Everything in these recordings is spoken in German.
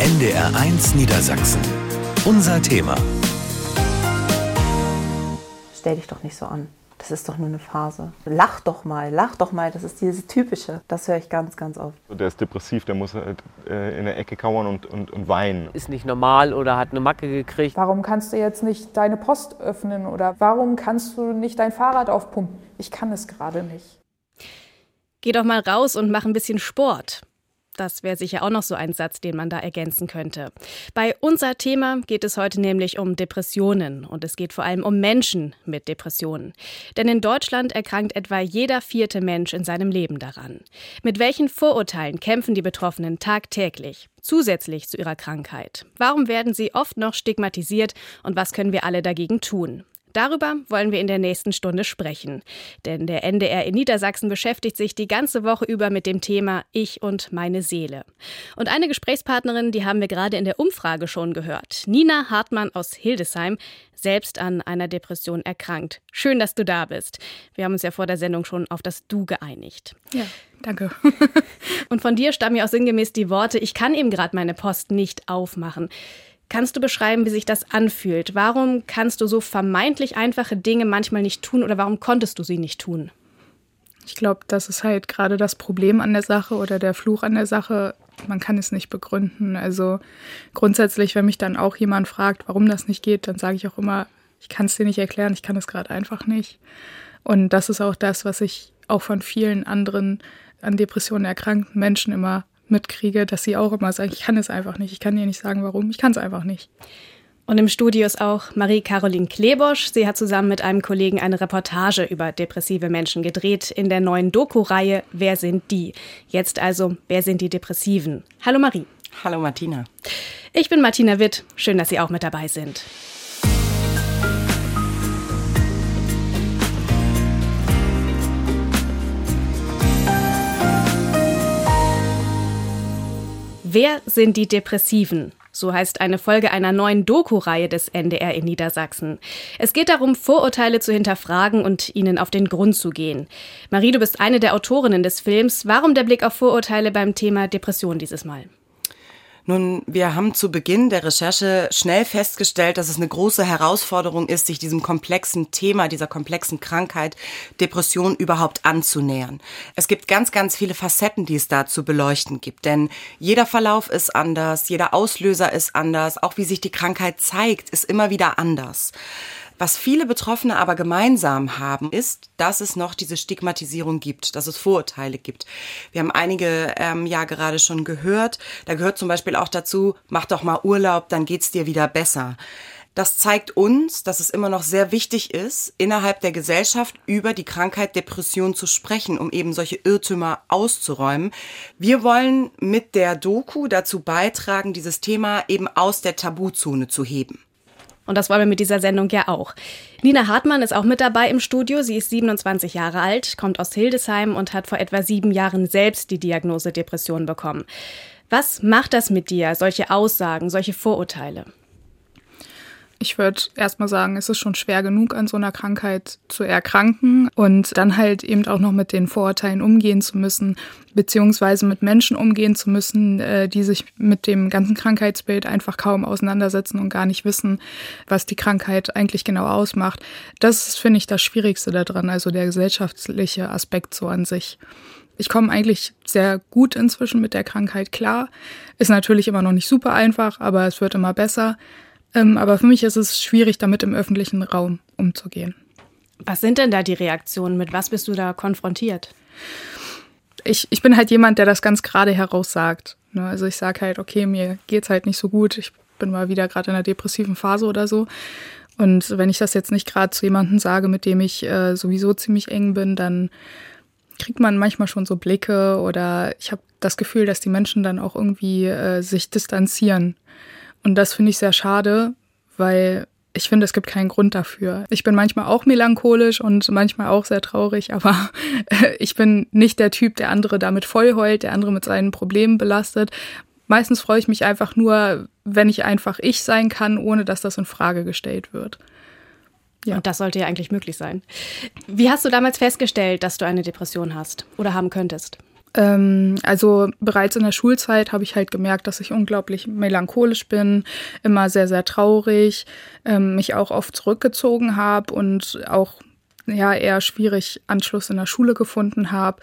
NDR1 Niedersachsen. Unser Thema. Stell dich doch nicht so an. Das ist doch nur eine Phase. Lach doch mal, lach doch mal. Das ist dieses Typische. Das höre ich ganz, ganz oft. Der ist depressiv, der muss halt äh, in der Ecke kauern und, und, und weinen. Ist nicht normal oder hat eine Macke gekriegt. Warum kannst du jetzt nicht deine Post öffnen oder warum kannst du nicht dein Fahrrad aufpumpen? Ich kann es gerade nicht. Geh doch mal raus und mach ein bisschen Sport. Das wäre sicher auch noch so ein Satz, den man da ergänzen könnte. Bei unser Thema geht es heute nämlich um Depressionen und es geht vor allem um Menschen mit Depressionen. Denn in Deutschland erkrankt etwa jeder vierte Mensch in seinem Leben daran. Mit welchen Vorurteilen kämpfen die Betroffenen tagtäglich? Zusätzlich zu ihrer Krankheit. Warum werden sie oft noch stigmatisiert und was können wir alle dagegen tun? Darüber wollen wir in der nächsten Stunde sprechen. Denn der NDR in Niedersachsen beschäftigt sich die ganze Woche über mit dem Thema Ich und meine Seele. Und eine Gesprächspartnerin, die haben wir gerade in der Umfrage schon gehört. Nina Hartmann aus Hildesheim, selbst an einer Depression erkrankt. Schön, dass du da bist. Wir haben uns ja vor der Sendung schon auf das Du geeinigt. Ja, danke. und von dir stammen ja auch sinngemäß die Worte, ich kann eben gerade meine Post nicht aufmachen. Kannst du beschreiben, wie sich das anfühlt? Warum kannst du so vermeintlich einfache Dinge manchmal nicht tun oder warum konntest du sie nicht tun? Ich glaube, das ist halt gerade das Problem an der Sache oder der Fluch an der Sache. Man kann es nicht begründen. Also grundsätzlich, wenn mich dann auch jemand fragt, warum das nicht geht, dann sage ich auch immer, ich kann es dir nicht erklären, ich kann es gerade einfach nicht. Und das ist auch das, was ich auch von vielen anderen an Depressionen erkrankten Menschen immer mitkriege, dass sie auch immer sagen, ich kann es einfach nicht, ich kann dir nicht sagen, warum, ich kann es einfach nicht. Und im Studio ist auch Marie-Caroline Klebosch. Sie hat zusammen mit einem Kollegen eine Reportage über depressive Menschen gedreht in der neuen Doku-Reihe Wer sind die? Jetzt also, wer sind die Depressiven? Hallo Marie. Hallo Martina. Ich bin Martina Witt. Schön, dass Sie auch mit dabei sind. Wer sind die Depressiven? So heißt eine Folge einer neuen Doku-Reihe des NDR in Niedersachsen. Es geht darum, Vorurteile zu hinterfragen und ihnen auf den Grund zu gehen. Marie, du bist eine der Autorinnen des Films. Warum der Blick auf Vorurteile beim Thema Depression dieses Mal? Nun, wir haben zu Beginn der Recherche schnell festgestellt, dass es eine große Herausforderung ist, sich diesem komplexen Thema, dieser komplexen Krankheit Depression überhaupt anzunähern. Es gibt ganz, ganz viele Facetten, die es da zu beleuchten gibt, denn jeder Verlauf ist anders, jeder Auslöser ist anders, auch wie sich die Krankheit zeigt, ist immer wieder anders. Was viele Betroffene aber gemeinsam haben, ist, dass es noch diese Stigmatisierung gibt, dass es Vorurteile gibt. Wir haben einige ähm, ja gerade schon gehört. Da gehört zum Beispiel auch dazu, mach doch mal Urlaub, dann geht's dir wieder besser. Das zeigt uns, dass es immer noch sehr wichtig ist, innerhalb der Gesellschaft über die Krankheit Depression zu sprechen, um eben solche Irrtümer auszuräumen. Wir wollen mit der Doku dazu beitragen, dieses Thema eben aus der Tabuzone zu heben. Und das wollen wir mit dieser Sendung ja auch. Nina Hartmann ist auch mit dabei im Studio. Sie ist 27 Jahre alt, kommt aus Hildesheim und hat vor etwa sieben Jahren selbst die Diagnose Depression bekommen. Was macht das mit dir, solche Aussagen, solche Vorurteile? Ich würde erstmal sagen, es ist schon schwer genug, an so einer Krankheit zu erkranken und dann halt eben auch noch mit den Vorurteilen umgehen zu müssen, beziehungsweise mit Menschen umgehen zu müssen, äh, die sich mit dem ganzen Krankheitsbild einfach kaum auseinandersetzen und gar nicht wissen, was die Krankheit eigentlich genau ausmacht. Das ist, finde ich, das Schwierigste daran, also der gesellschaftliche Aspekt so an sich. Ich komme eigentlich sehr gut inzwischen mit der Krankheit klar. Ist natürlich immer noch nicht super einfach, aber es wird immer besser. Ähm, aber für mich ist es schwierig, damit im öffentlichen Raum umzugehen. Was sind denn da die Reaktionen? Mit was bist du da konfrontiert? Ich, ich bin halt jemand, der das ganz gerade heraus sagt. Ne? Also ich sage halt, okay, mir geht's halt nicht so gut. Ich bin mal wieder gerade in einer depressiven Phase oder so. Und wenn ich das jetzt nicht gerade zu jemandem sage, mit dem ich äh, sowieso ziemlich eng bin, dann kriegt man manchmal schon so Blicke oder ich habe das Gefühl, dass die Menschen dann auch irgendwie äh, sich distanzieren und das finde ich sehr schade, weil ich finde, es gibt keinen Grund dafür. Ich bin manchmal auch melancholisch und manchmal auch sehr traurig, aber ich bin nicht der Typ, der andere damit vollheult, der andere mit seinen Problemen belastet. Meistens freue ich mich einfach nur, wenn ich einfach ich sein kann, ohne dass das in Frage gestellt wird. Ja. Und das sollte ja eigentlich möglich sein. Wie hast du damals festgestellt, dass du eine Depression hast oder haben könntest? Ähm, also bereits in der Schulzeit habe ich halt gemerkt, dass ich unglaublich melancholisch bin, immer sehr, sehr traurig, ähm, mich auch oft zurückgezogen habe und auch ja eher schwierig Anschluss in der Schule gefunden habe.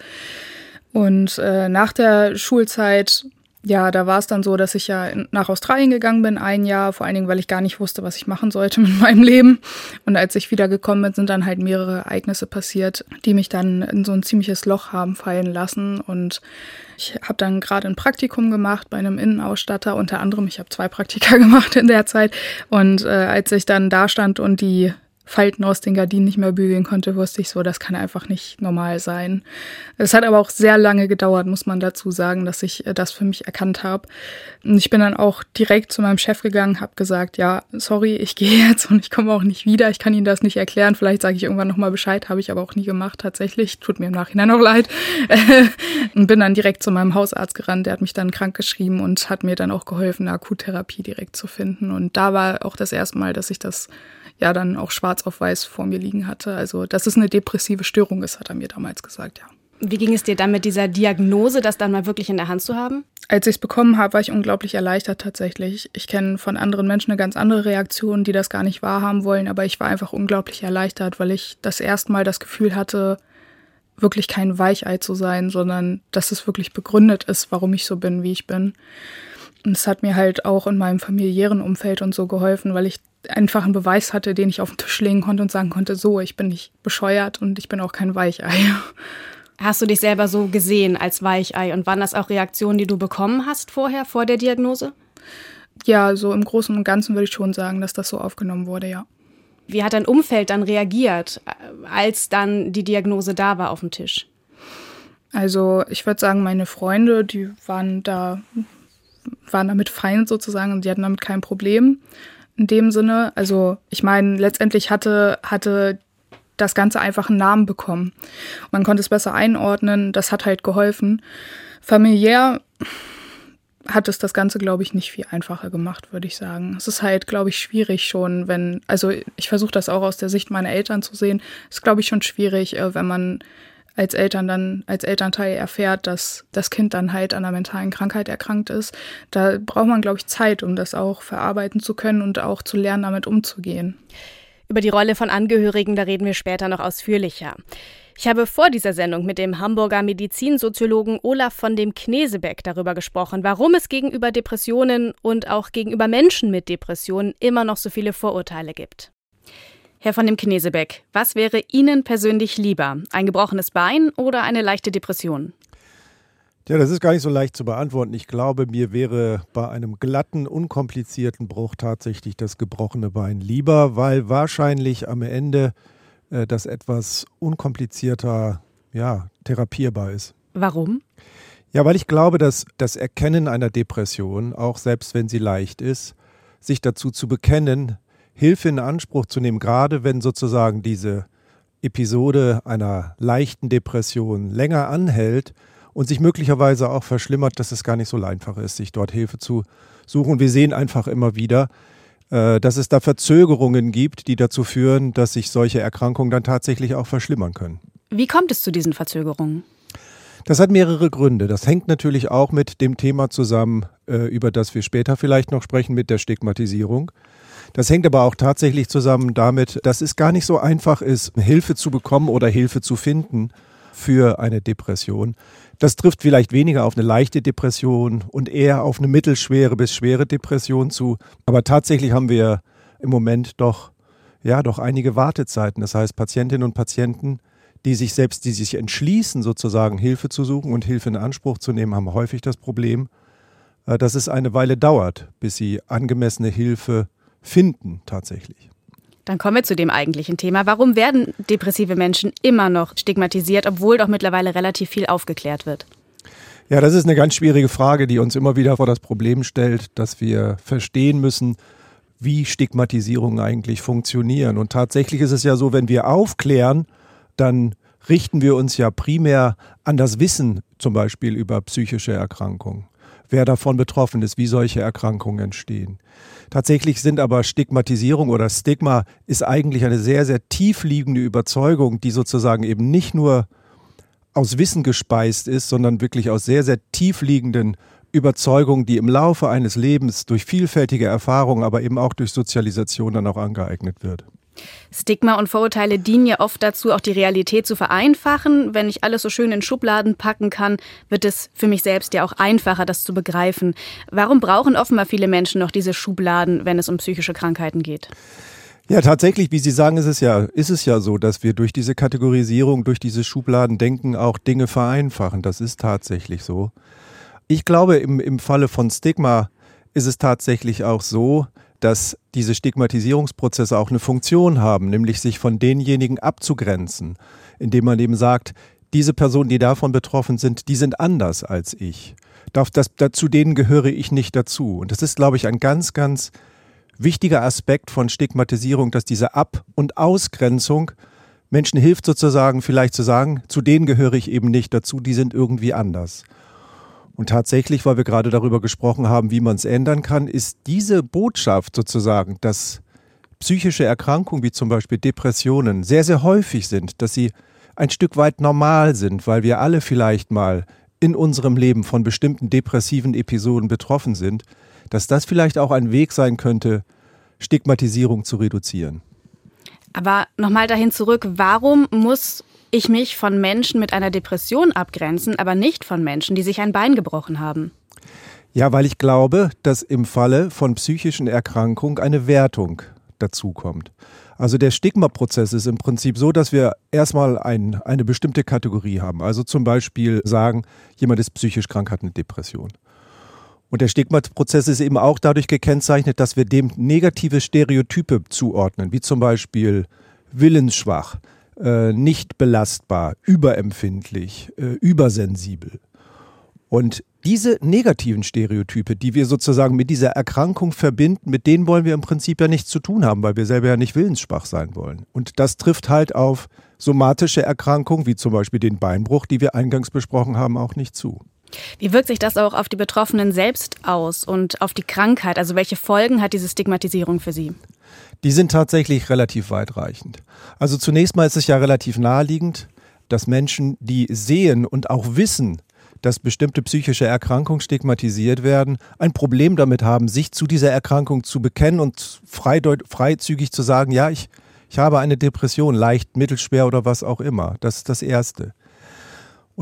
Und äh, nach der Schulzeit ja, da war es dann so, dass ich ja nach Australien gegangen bin, ein Jahr, vor allen Dingen, weil ich gar nicht wusste, was ich machen sollte mit meinem Leben. Und als ich wieder gekommen bin, sind dann halt mehrere Ereignisse passiert, die mich dann in so ein ziemliches Loch haben fallen lassen. Und ich habe dann gerade ein Praktikum gemacht bei einem Innenausstatter, unter anderem. Ich habe zwei Praktika gemacht in der Zeit. Und äh, als ich dann da stand und die Falten aus den Gardinen nicht mehr bügeln konnte, wusste ich so, das kann einfach nicht normal sein. Es hat aber auch sehr lange gedauert, muss man dazu sagen, dass ich äh, das für mich erkannt habe. Und ich bin dann auch direkt zu meinem Chef gegangen, habe gesagt, ja, sorry, ich gehe jetzt und ich komme auch nicht wieder. Ich kann Ihnen das nicht erklären. Vielleicht sage ich irgendwann nochmal Bescheid, habe ich aber auch nie gemacht tatsächlich. Tut mir im Nachhinein auch leid. und bin dann direkt zu meinem Hausarzt gerannt. Der hat mich dann krank geschrieben und hat mir dann auch geholfen, eine Akuttherapie direkt zu finden. Und da war auch das erste Mal, dass ich das ja dann auch schwarz auf weiß vor mir liegen hatte. Also, dass es eine depressive Störung ist, hat er mir damals gesagt, ja. Wie ging es dir dann mit dieser Diagnose, das dann mal wirklich in der Hand zu haben? Als ich es bekommen habe, war ich unglaublich erleichtert tatsächlich. Ich kenne von anderen Menschen eine ganz andere Reaktion, die das gar nicht wahrhaben wollen, aber ich war einfach unglaublich erleichtert, weil ich das erste Mal das Gefühl hatte, wirklich kein Weichei zu sein, sondern dass es wirklich begründet ist, warum ich so bin, wie ich bin. Und es hat mir halt auch in meinem familiären Umfeld und so geholfen, weil ich einfach einen Beweis hatte, den ich auf den Tisch legen konnte und sagen konnte, so, ich bin nicht bescheuert und ich bin auch kein Weichei. Hast du dich selber so gesehen als Weichei und waren das auch Reaktionen, die du bekommen hast vorher, vor der Diagnose? Ja, so im Großen und Ganzen würde ich schon sagen, dass das so aufgenommen wurde, ja. Wie hat dein Umfeld dann reagiert, als dann die Diagnose da war auf dem Tisch? Also ich würde sagen, meine Freunde, die waren da, waren damit fein sozusagen und die hatten damit kein Problem in dem Sinne. Also ich meine, letztendlich hatte, hatte das Ganze einfach einen Namen bekommen. Man konnte es besser einordnen, das hat halt geholfen. Familiär hat es das Ganze, glaube ich, nicht viel einfacher gemacht, würde ich sagen. Es ist halt, glaube ich, schwierig schon, wenn, also ich versuche das auch aus der Sicht meiner Eltern zu sehen, es ist, glaube ich, schon schwierig, äh, wenn man als Eltern dann, als Elternteil erfährt, dass das Kind dann halt an einer mentalen Krankheit erkrankt ist, da braucht man, glaube ich, Zeit, um das auch verarbeiten zu können und auch zu lernen, damit umzugehen. Über die Rolle von Angehörigen, da reden wir später noch ausführlicher. Ich habe vor dieser Sendung mit dem Hamburger Medizinsoziologen Olaf von dem Knesebeck darüber gesprochen, warum es gegenüber Depressionen und auch gegenüber Menschen mit Depressionen immer noch so viele Vorurteile gibt. Herr von dem Knesebeck, was wäre Ihnen persönlich lieber? Ein gebrochenes Bein oder eine leichte Depression? Ja, das ist gar nicht so leicht zu beantworten. Ich glaube, mir wäre bei einem glatten, unkomplizierten Bruch tatsächlich das gebrochene Bein lieber, weil wahrscheinlich am Ende äh, das etwas unkomplizierter ja, therapierbar ist. Warum? Ja, weil ich glaube, dass das Erkennen einer Depression, auch selbst wenn sie leicht ist, sich dazu zu bekennen, Hilfe in Anspruch zu nehmen, gerade wenn sozusagen diese Episode einer leichten Depression länger anhält und sich möglicherweise auch verschlimmert, dass es gar nicht so einfach ist, sich dort Hilfe zu suchen. Wir sehen einfach immer wieder, äh, dass es da Verzögerungen gibt, die dazu führen, dass sich solche Erkrankungen dann tatsächlich auch verschlimmern können. Wie kommt es zu diesen Verzögerungen? Das hat mehrere Gründe. Das hängt natürlich auch mit dem Thema zusammen, äh, über das wir später vielleicht noch sprechen, mit der Stigmatisierung. Das hängt aber auch tatsächlich zusammen damit, dass es gar nicht so einfach ist, Hilfe zu bekommen oder Hilfe zu finden für eine Depression. Das trifft vielleicht weniger auf eine leichte Depression und eher auf eine mittelschwere bis schwere Depression zu. Aber tatsächlich haben wir im Moment doch, ja, doch einige Wartezeiten. Das heißt, Patientinnen und Patienten, die sich selbst, die sich entschließen, sozusagen Hilfe zu suchen und Hilfe in Anspruch zu nehmen, haben häufig das Problem, äh, dass es eine Weile dauert, bis sie angemessene Hilfe finden tatsächlich. Dann kommen wir zu dem eigentlichen Thema. Warum werden depressive Menschen immer noch stigmatisiert, obwohl doch mittlerweile relativ viel aufgeklärt wird? Ja, das ist eine ganz schwierige Frage, die uns immer wieder vor das Problem stellt, dass wir verstehen müssen, wie Stigmatisierungen eigentlich funktionieren. Und tatsächlich ist es ja so, wenn wir aufklären, dann richten wir uns ja primär an das Wissen zum Beispiel über psychische Erkrankungen, wer davon betroffen ist, wie solche Erkrankungen entstehen. Tatsächlich sind aber Stigmatisierung oder Stigma ist eigentlich eine sehr, sehr tiefliegende Überzeugung, die sozusagen eben nicht nur aus Wissen gespeist ist, sondern wirklich aus sehr, sehr tiefliegenden Überzeugungen, die im Laufe eines Lebens durch vielfältige Erfahrungen, aber eben auch durch Sozialisation dann auch angeeignet wird. Stigma und Vorurteile dienen ja oft dazu, auch die Realität zu vereinfachen. Wenn ich alles so schön in Schubladen packen kann, wird es für mich selbst ja auch einfacher, das zu begreifen. Warum brauchen offenbar viele Menschen noch diese Schubladen, wenn es um psychische Krankheiten geht? Ja, tatsächlich, wie Sie sagen, ist es ja, ist es ja so, dass wir durch diese Kategorisierung, durch diese Schubladendenken auch Dinge vereinfachen. Das ist tatsächlich so. Ich glaube, im, im Falle von Stigma ist es tatsächlich auch so, dass diese Stigmatisierungsprozesse auch eine Funktion haben, nämlich sich von denjenigen abzugrenzen, indem man eben sagt, diese Personen, die davon betroffen sind, die sind anders als ich. Das, das, zu denen gehöre ich nicht dazu. Und das ist, glaube ich, ein ganz, ganz wichtiger Aspekt von Stigmatisierung, dass diese Ab- und Ausgrenzung Menschen hilft sozusagen vielleicht zu sagen, zu denen gehöre ich eben nicht dazu, die sind irgendwie anders. Und tatsächlich, weil wir gerade darüber gesprochen haben, wie man es ändern kann, ist diese Botschaft sozusagen, dass psychische Erkrankungen wie zum Beispiel Depressionen sehr, sehr häufig sind, dass sie ein Stück weit normal sind, weil wir alle vielleicht mal in unserem Leben von bestimmten depressiven Episoden betroffen sind, dass das vielleicht auch ein Weg sein könnte, Stigmatisierung zu reduzieren. Aber nochmal dahin zurück, warum muss ich mich von Menschen mit einer Depression abgrenzen, aber nicht von Menschen, die sich ein Bein gebrochen haben? Ja, weil ich glaube, dass im Falle von psychischen Erkrankungen eine Wertung dazukommt. Also der Stigma-Prozess ist im Prinzip so, dass wir erstmal ein, eine bestimmte Kategorie haben. Also zum Beispiel sagen, jemand ist psychisch krank, hat eine Depression. Und der Stigma-Prozess ist eben auch dadurch gekennzeichnet, dass wir dem negative Stereotype zuordnen, wie zum Beispiel willensschwach, äh, nicht belastbar, überempfindlich, äh, übersensibel. Und diese negativen Stereotype, die wir sozusagen mit dieser Erkrankung verbinden, mit denen wollen wir im Prinzip ja nichts zu tun haben, weil wir selber ja nicht willensschwach sein wollen. Und das trifft halt auf somatische Erkrankungen, wie zum Beispiel den Beinbruch, die wir eingangs besprochen haben, auch nicht zu. Wie wirkt sich das auch auf die Betroffenen selbst aus und auf die Krankheit? Also welche Folgen hat diese Stigmatisierung für sie? die sind tatsächlich relativ weitreichend. Also zunächst mal ist es ja relativ naheliegend, dass Menschen, die sehen und auch wissen, dass bestimmte psychische Erkrankungen stigmatisiert werden, ein Problem damit haben, sich zu dieser Erkrankung zu bekennen und freizügig zu sagen, ja, ich, ich habe eine Depression, leicht, mittelschwer oder was auch immer. Das ist das Erste.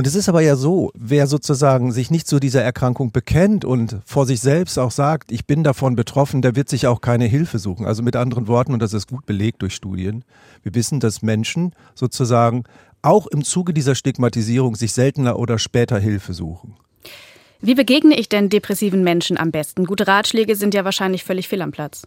Und es ist aber ja so, wer sozusagen sich nicht zu dieser Erkrankung bekennt und vor sich selbst auch sagt, ich bin davon betroffen, der wird sich auch keine Hilfe suchen. Also mit anderen Worten, und das ist gut belegt durch Studien, wir wissen, dass Menschen sozusagen auch im Zuge dieser Stigmatisierung sich seltener oder später Hilfe suchen. Wie begegne ich denn depressiven Menschen am besten? Gute Ratschläge sind ja wahrscheinlich völlig fehl am Platz.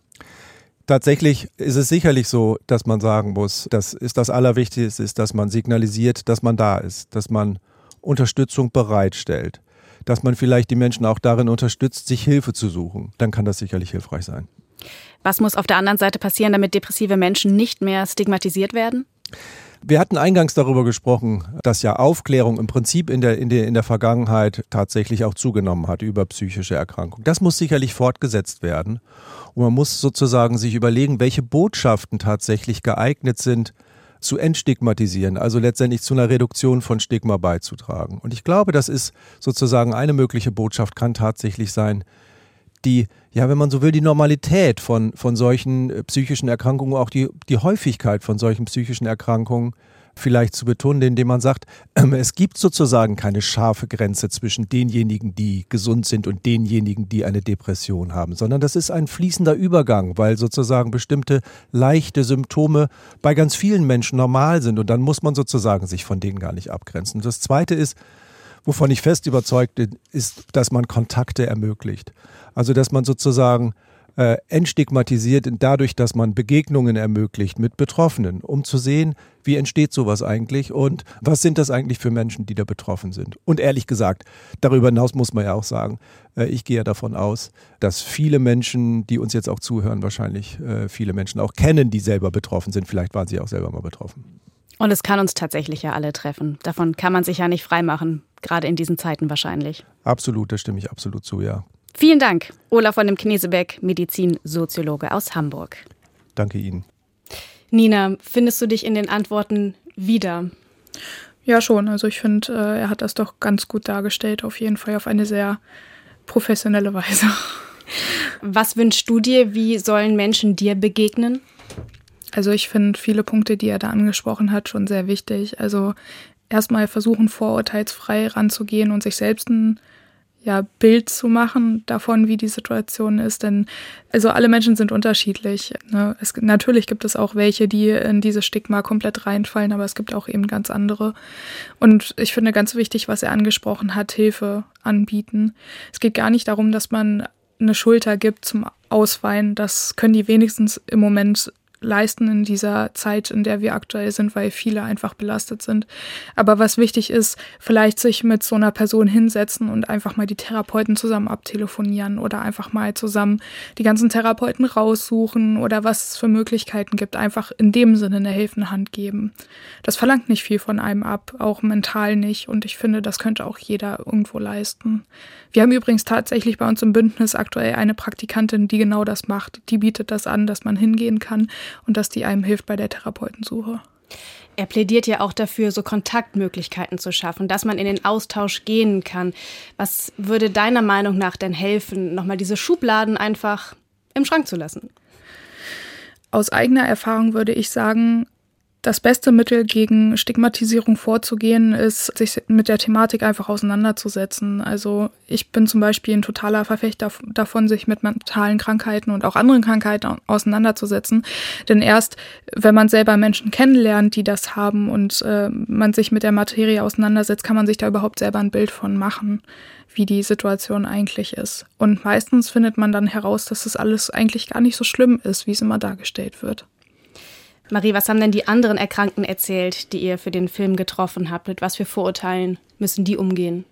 Tatsächlich ist es sicherlich so, dass man sagen muss, das ist das Allerwichtigste, ist, dass man signalisiert, dass man da ist, dass man Unterstützung bereitstellt, dass man vielleicht die Menschen auch darin unterstützt, sich Hilfe zu suchen, dann kann das sicherlich hilfreich sein. Was muss auf der anderen Seite passieren, damit depressive Menschen nicht mehr stigmatisiert werden? Wir hatten eingangs darüber gesprochen, dass ja Aufklärung im Prinzip in der, in der, in der Vergangenheit tatsächlich auch zugenommen hat über psychische Erkrankungen. Das muss sicherlich fortgesetzt werden. Und man muss sozusagen sich überlegen, welche Botschaften tatsächlich geeignet sind, zu entstigmatisieren, also letztendlich zu einer Reduktion von Stigma beizutragen. Und ich glaube, das ist sozusagen eine mögliche Botschaft, kann tatsächlich sein, die, ja, wenn man so will, die Normalität von, von solchen äh, psychischen Erkrankungen, auch die, die Häufigkeit von solchen psychischen Erkrankungen vielleicht zu betonen, indem man sagt, äh, es gibt sozusagen keine scharfe Grenze zwischen denjenigen, die gesund sind und denjenigen, die eine Depression haben, sondern das ist ein fließender Übergang, weil sozusagen bestimmte leichte Symptome bei ganz vielen Menschen normal sind und dann muss man sozusagen sich von denen gar nicht abgrenzen. Das Zweite ist, wovon ich fest überzeugt bin, ist, dass man Kontakte ermöglicht. Also dass man sozusagen äh, entstigmatisiert dadurch, dass man Begegnungen ermöglicht mit Betroffenen, um zu sehen, wie entsteht sowas eigentlich und was sind das eigentlich für Menschen, die da betroffen sind. Und ehrlich gesagt, darüber hinaus muss man ja auch sagen, äh, ich gehe ja davon aus, dass viele Menschen, die uns jetzt auch zuhören, wahrscheinlich äh, viele Menschen auch kennen, die selber betroffen sind. Vielleicht waren sie auch selber mal betroffen. Und es kann uns tatsächlich ja alle treffen. Davon kann man sich ja nicht freimachen, gerade in diesen Zeiten wahrscheinlich. Absolut, da stimme ich absolut zu, ja. Vielen Dank, Olaf von dem Knesebeck, Medizinsoziologe aus Hamburg. Danke Ihnen. Nina, findest du dich in den Antworten wieder? Ja, schon. Also ich finde, äh, er hat das doch ganz gut dargestellt, auf jeden Fall auf eine sehr professionelle Weise. Was wünschst du dir? Wie sollen Menschen dir begegnen? Also ich finde viele Punkte, die er da angesprochen hat, schon sehr wichtig. Also erstmal versuchen, vorurteilsfrei ranzugehen und sich selbst ein ja, Bild zu machen davon, wie die Situation ist. Denn also alle Menschen sind unterschiedlich. Ne? Es, natürlich gibt es auch welche, die in dieses Stigma komplett reinfallen, aber es gibt auch eben ganz andere. Und ich finde ganz wichtig, was er angesprochen hat, Hilfe anbieten. Es geht gar nicht darum, dass man eine Schulter gibt zum Ausweinen. Das können die wenigstens im Moment leisten in dieser Zeit, in der wir aktuell sind, weil viele einfach belastet sind. Aber was wichtig ist, vielleicht sich mit so einer Person hinsetzen und einfach mal die Therapeuten zusammen abtelefonieren oder einfach mal zusammen die ganzen Therapeuten raussuchen oder was es für Möglichkeiten gibt, einfach in dem Sinne eine helfende Hand geben. Das verlangt nicht viel von einem ab, auch mental nicht. Und ich finde, das könnte auch jeder irgendwo leisten. Wir haben übrigens tatsächlich bei uns im Bündnis aktuell eine Praktikantin, die genau das macht. Die bietet das an, dass man hingehen kann und dass die einem hilft bei der Therapeutensuche. Er plädiert ja auch dafür, so Kontaktmöglichkeiten zu schaffen, dass man in den Austausch gehen kann. Was würde deiner Meinung nach denn helfen, nochmal diese Schubladen einfach im Schrank zu lassen? Aus eigener Erfahrung würde ich sagen, das beste Mittel gegen Stigmatisierung vorzugehen, ist, sich mit der Thematik einfach auseinanderzusetzen. Also ich bin zum Beispiel ein totaler Verfechter davon, sich mit mentalen Krankheiten und auch anderen Krankheiten auseinanderzusetzen. Denn erst, wenn man selber Menschen kennenlernt, die das haben und äh, man sich mit der Materie auseinandersetzt, kann man sich da überhaupt selber ein Bild von machen, wie die Situation eigentlich ist. Und meistens findet man dann heraus, dass das alles eigentlich gar nicht so schlimm ist, wie es immer dargestellt wird. Marie, was haben denn die anderen Erkrankten erzählt, die ihr für den Film getroffen habt? Mit was für Vorurteilen müssen die umgehen?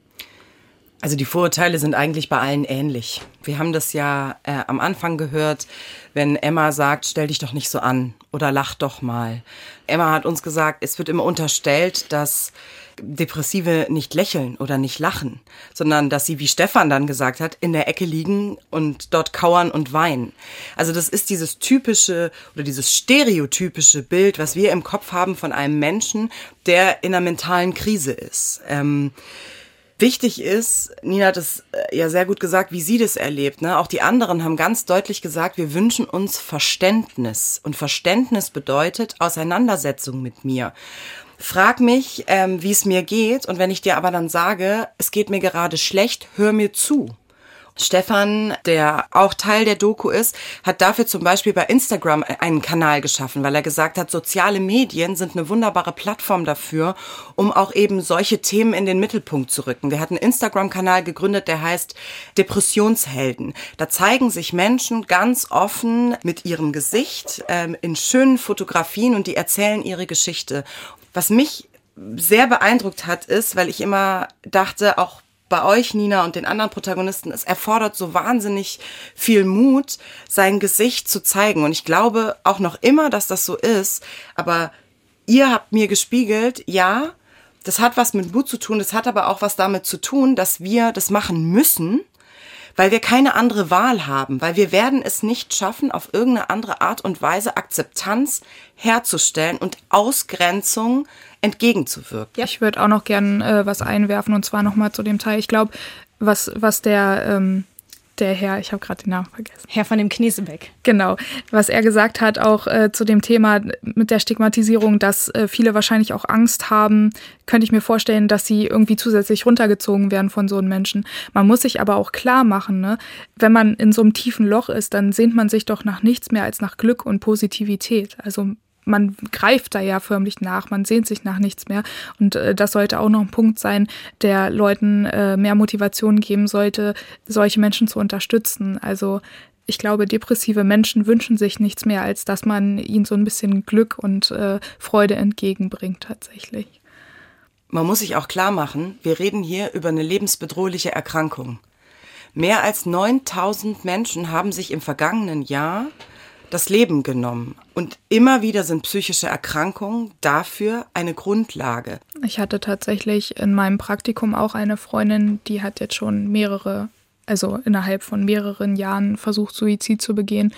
Also die Vorurteile sind eigentlich bei allen ähnlich. Wir haben das ja äh, am Anfang gehört, wenn Emma sagt, stell dich doch nicht so an oder lach doch mal. Emma hat uns gesagt, es wird immer unterstellt, dass Depressive nicht lächeln oder nicht lachen, sondern dass sie, wie Stefan dann gesagt hat, in der Ecke liegen und dort kauern und weinen. Also das ist dieses typische oder dieses stereotypische Bild, was wir im Kopf haben von einem Menschen, der in einer mentalen Krise ist. Ähm, Wichtig ist, Nina hat es äh, ja sehr gut gesagt, wie sie das erlebt. Ne? Auch die anderen haben ganz deutlich gesagt, wir wünschen uns Verständnis. Und Verständnis bedeutet Auseinandersetzung mit mir. Frag mich, ähm, wie es mir geht. Und wenn ich dir aber dann sage, es geht mir gerade schlecht, hör mir zu. Stefan, der auch Teil der Doku ist, hat dafür zum Beispiel bei Instagram einen Kanal geschaffen, weil er gesagt hat, soziale Medien sind eine wunderbare Plattform dafür, um auch eben solche Themen in den Mittelpunkt zu rücken. Der hat einen Instagram-Kanal gegründet, der heißt Depressionshelden. Da zeigen sich Menschen ganz offen mit ihrem Gesicht ähm, in schönen Fotografien und die erzählen ihre Geschichte. Was mich sehr beeindruckt hat, ist, weil ich immer dachte, auch bei euch, Nina, und den anderen Protagonisten, es erfordert so wahnsinnig viel Mut, sein Gesicht zu zeigen. Und ich glaube auch noch immer, dass das so ist. Aber ihr habt mir gespiegelt, ja, das hat was mit Mut zu tun. Das hat aber auch was damit zu tun, dass wir das machen müssen, weil wir keine andere Wahl haben, weil wir werden es nicht schaffen, auf irgendeine andere Art und Weise Akzeptanz herzustellen und Ausgrenzung entgegenzuwirken. Ja, ich würde auch noch gern äh, was einwerfen und zwar nochmal zu dem Teil. Ich glaube, was, was der, ähm, der Herr, ich habe gerade den Namen vergessen. Herr von dem Knesebeck. Genau, was er gesagt hat, auch äh, zu dem Thema mit der Stigmatisierung, dass äh, viele wahrscheinlich auch Angst haben, könnte ich mir vorstellen, dass sie irgendwie zusätzlich runtergezogen werden von so einem Menschen. Man muss sich aber auch klar machen, ne? wenn man in so einem tiefen Loch ist, dann sehnt man sich doch nach nichts mehr als nach Glück und Positivität. Also man greift da ja förmlich nach, man sehnt sich nach nichts mehr. Und äh, das sollte auch noch ein Punkt sein, der Leuten äh, mehr Motivation geben sollte, solche Menschen zu unterstützen. Also ich glaube, depressive Menschen wünschen sich nichts mehr, als dass man ihnen so ein bisschen Glück und äh, Freude entgegenbringt tatsächlich. Man muss sich auch klar machen, wir reden hier über eine lebensbedrohliche Erkrankung. Mehr als 9000 Menschen haben sich im vergangenen Jahr das Leben genommen. Und immer wieder sind psychische Erkrankungen dafür eine Grundlage. Ich hatte tatsächlich in meinem Praktikum auch eine Freundin, die hat jetzt schon mehrere also innerhalb von mehreren Jahren versucht, Suizid zu begehen.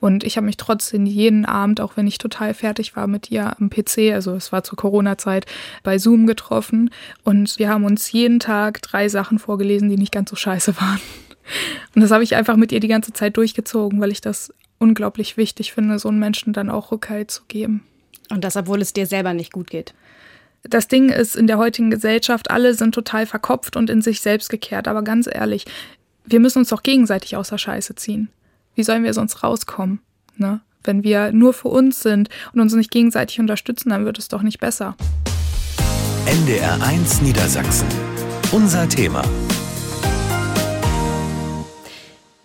Und ich habe mich trotzdem jeden Abend, auch wenn ich total fertig war mit ihr am PC, also es war zur Corona-Zeit, bei Zoom getroffen. Und wir haben uns jeden Tag drei Sachen vorgelesen, die nicht ganz so scheiße waren. Und das habe ich einfach mit ihr die ganze Zeit durchgezogen, weil ich das unglaublich wichtig finde, so einen Menschen dann auch Rückhalt zu geben. Und das, obwohl es dir selber nicht gut geht. Das Ding ist, in der heutigen Gesellschaft, alle sind total verkopft und in sich selbst gekehrt. Aber ganz ehrlich, wir müssen uns doch gegenseitig aus der Scheiße ziehen. Wie sollen wir sonst rauskommen? Ne? Wenn wir nur für uns sind und uns nicht gegenseitig unterstützen, dann wird es doch nicht besser. NDR1 Niedersachsen. Unser Thema.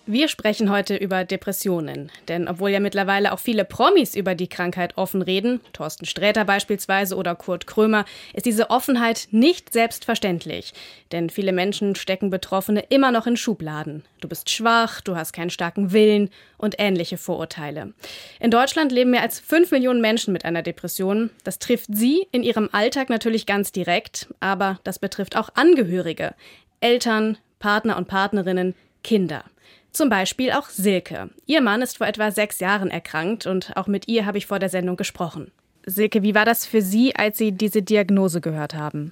Wir sprechen heute über Depressionen. Denn obwohl ja mittlerweile auch viele Promis über die Krankheit offen reden, Thorsten Sträter beispielsweise oder Kurt Krömer, ist diese Offenheit nicht selbstverständlich. Denn viele Menschen stecken Betroffene immer noch in Schubladen. Du bist schwach, du hast keinen starken Willen und ähnliche Vorurteile. In Deutschland leben mehr als fünf Millionen Menschen mit einer Depression. Das trifft sie in ihrem Alltag natürlich ganz direkt, aber das betrifft auch Angehörige, Eltern, Partner und Partnerinnen, Kinder. Zum Beispiel auch Silke. Ihr Mann ist vor etwa sechs Jahren erkrankt und auch mit ihr habe ich vor der Sendung gesprochen. Silke, wie war das für Sie, als Sie diese Diagnose gehört haben?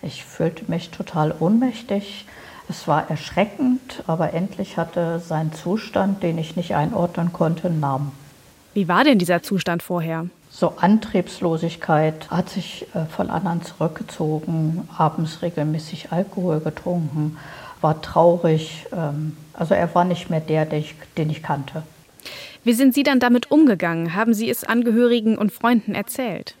Ich fühlte mich total ohnmächtig. Es war erschreckend, aber endlich hatte sein Zustand, den ich nicht einordnen konnte, einen Namen. Wie war denn dieser Zustand vorher? So Antriebslosigkeit, hat sich äh, von anderen zurückgezogen, abends regelmäßig Alkohol getrunken, war traurig. Ähm, also er war nicht mehr der, den ich, den ich kannte. Wie sind Sie dann damit umgegangen? Haben Sie es Angehörigen und Freunden erzählt?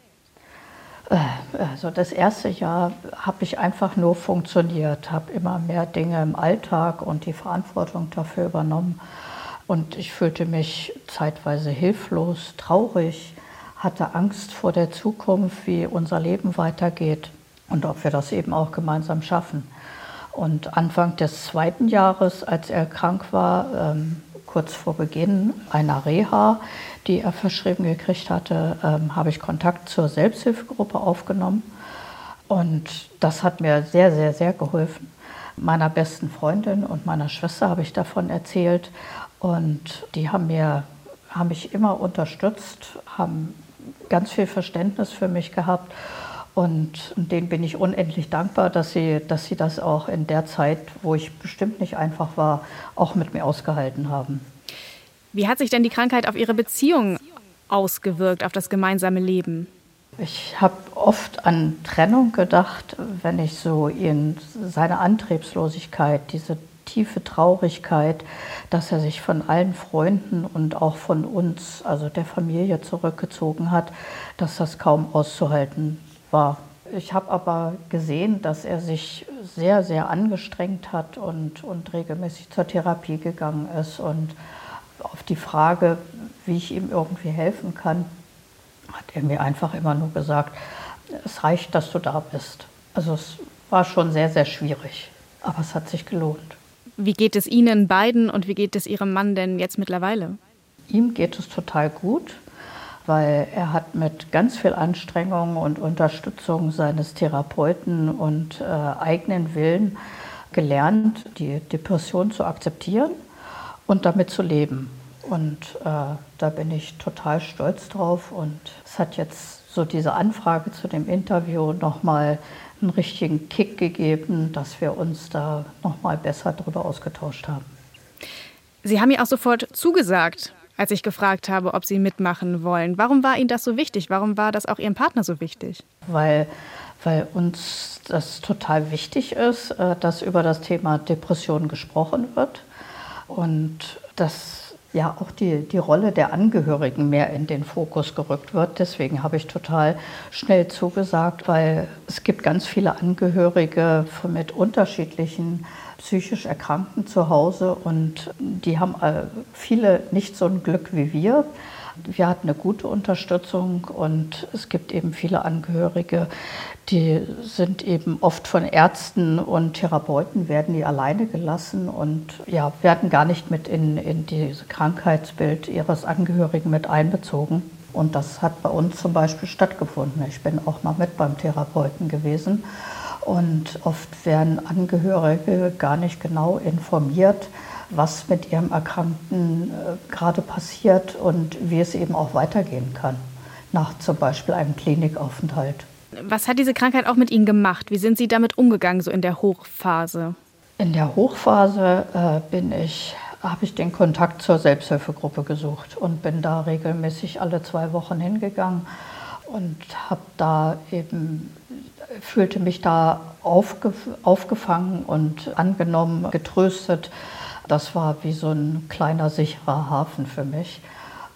Äh, also das erste Jahr habe ich einfach nur funktioniert, habe immer mehr Dinge im Alltag und die Verantwortung dafür übernommen. Und ich fühlte mich zeitweise hilflos, traurig, hatte Angst vor der Zukunft, wie unser Leben weitergeht und ob wir das eben auch gemeinsam schaffen. Und Anfang des zweiten Jahres, als er krank war, ähm, kurz vor Beginn einer Reha, die er verschrieben gekriegt hatte, ähm, habe ich Kontakt zur Selbsthilfegruppe aufgenommen. Und das hat mir sehr, sehr, sehr geholfen. Meiner besten Freundin und meiner Schwester habe ich davon erzählt. Und die haben, mir, haben mich immer unterstützt, haben ganz viel Verständnis für mich gehabt. Und denen bin ich unendlich dankbar, dass sie, dass sie das auch in der Zeit, wo ich bestimmt nicht einfach war, auch mit mir ausgehalten haben. Wie hat sich denn die Krankheit auf Ihre Beziehung ausgewirkt, auf das gemeinsame Leben? Ich habe oft an Trennung gedacht, wenn ich so in seine Antriebslosigkeit, diese tiefe Traurigkeit, dass er sich von allen Freunden und auch von uns, also der Familie, zurückgezogen hat, dass das kaum auszuhalten war. Ich habe aber gesehen, dass er sich sehr, sehr angestrengt hat und, und regelmäßig zur Therapie gegangen ist. Und auf die Frage, wie ich ihm irgendwie helfen kann, hat er mir einfach immer nur gesagt, es reicht, dass du da bist. Also es war schon sehr, sehr schwierig, aber es hat sich gelohnt. Wie geht es Ihnen beiden und wie geht es Ihrem Mann denn jetzt mittlerweile? Ihm geht es total gut weil er hat mit ganz viel Anstrengung und Unterstützung seines Therapeuten und äh, eigenen Willen gelernt, die Depression zu akzeptieren und damit zu leben. Und äh, da bin ich total stolz drauf. Und es hat jetzt so diese Anfrage zu dem Interview nochmal einen richtigen Kick gegeben, dass wir uns da nochmal besser darüber ausgetauscht haben. Sie haben ja auch sofort zugesagt, als ich gefragt habe, ob Sie mitmachen wollen. Warum war Ihnen das so wichtig? Warum war das auch Ihrem Partner so wichtig? Weil, weil uns das total wichtig ist, äh, dass über das Thema Depression gesprochen wird und dass ja auch die, die Rolle der Angehörigen mehr in den Fokus gerückt wird. Deswegen habe ich total schnell zugesagt, weil es gibt ganz viele Angehörige mit unterschiedlichen psychisch Erkrankten zu Hause und die haben äh, viele nicht so ein Glück wie wir. Wir hatten eine gute Unterstützung und es gibt eben viele Angehörige, die sind eben oft von Ärzten und Therapeuten, werden die alleine gelassen und ja, werden gar nicht mit in, in dieses Krankheitsbild ihres Angehörigen mit einbezogen. Und das hat bei uns zum Beispiel stattgefunden. Ich bin auch mal mit beim Therapeuten gewesen Und oft werden Angehörige gar nicht genau informiert, was mit ihrem Erkrankten äh, gerade passiert und wie es eben auch weitergehen kann, nach zum Beispiel einem Klinikaufenthalt. Was hat diese Krankheit auch mit Ihnen gemacht? Wie sind Sie damit umgegangen, so in der Hochphase? In der Hochphase äh, bin ich, habe ich den Kontakt zur Selbsthilfegruppe gesucht und bin da regelmäßig alle zwei Wochen hingegangen und habe da eben fühlte mich da aufgef aufgefangen und angenommen, getröstet. Das war wie so ein kleiner sicherer Hafen für mich.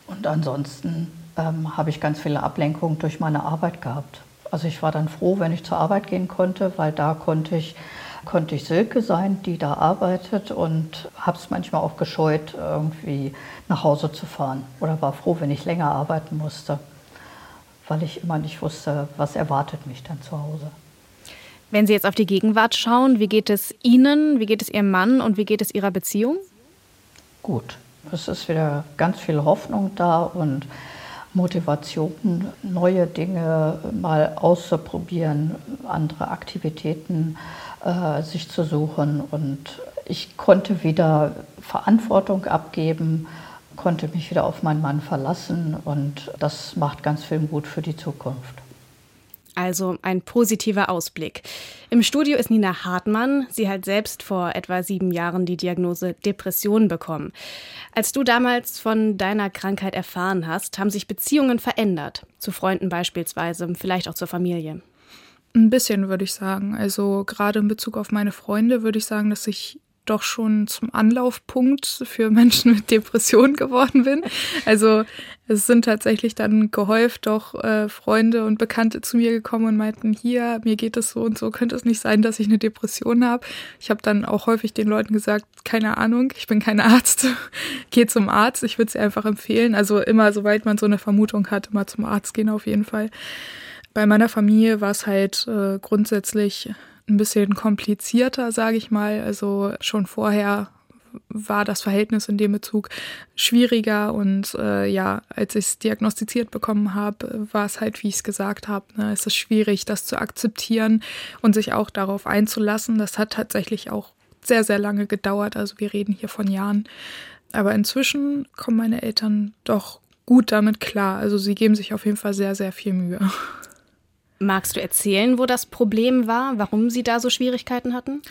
Und ansonsten ähm, habe ich ganz viele Ablenkungen durch meine Arbeit gehabt. Also ich war dann froh, wenn ich zur Arbeit gehen konnte, weil da konnte ich, konnte ich Silke sein, die da arbeitet und habe es manchmal auch gescheut, irgendwie nach Hause zu fahren. Oder war froh, wenn ich länger arbeiten musste, weil ich immer nicht wusste, was erwartet mich dann zu Hause. Wenn Sie jetzt auf die Gegenwart schauen, wie geht es Ihnen, wie geht es Ihrem Mann und wie geht es Ihrer Beziehung? Gut, es ist wieder ganz viel Hoffnung da und Motivation, neue Dinge mal auszuprobieren, andere Aktivitäten äh, sich zu suchen. Und ich konnte wieder Verantwortung abgeben, konnte mich wieder auf meinen Mann verlassen und das macht ganz viel Mut für die Zukunft. Also ein positiver Ausblick. Im Studio ist Nina Hartmann. Sie hat selbst vor etwa sieben Jahren die Diagnose Depression bekommen. Als du damals von deiner Krankheit erfahren hast, haben sich Beziehungen verändert. Zu Freunden beispielsweise, vielleicht auch zur Familie. Ein bisschen würde ich sagen. Also gerade in Bezug auf meine Freunde würde ich sagen, dass sich doch schon zum Anlaufpunkt für Menschen mit Depressionen geworden bin. Also es sind tatsächlich dann gehäuft doch äh, Freunde und Bekannte zu mir gekommen und meinten, hier, mir geht es so und so, könnte es nicht sein, dass ich eine Depression habe. Ich habe dann auch häufig den Leuten gesagt, keine Ahnung, ich bin kein Arzt, geh zum Arzt, ich würde es einfach empfehlen. Also immer, sobald man so eine Vermutung hat, immer zum Arzt gehen auf jeden Fall. Bei meiner Familie war es halt äh, grundsätzlich ein bisschen komplizierter, sage ich mal. Also schon vorher war das Verhältnis in dem Bezug schwieriger und äh, ja, als ich es diagnostiziert bekommen habe, war es halt, wie ich es gesagt habe, ne, es ist schwierig, das zu akzeptieren und sich auch darauf einzulassen. Das hat tatsächlich auch sehr, sehr lange gedauert. Also wir reden hier von Jahren. Aber inzwischen kommen meine Eltern doch gut damit klar. Also sie geben sich auf jeden Fall sehr, sehr viel Mühe. Magst du erzählen, wo das Problem war, warum Sie da so Schwierigkeiten hatten?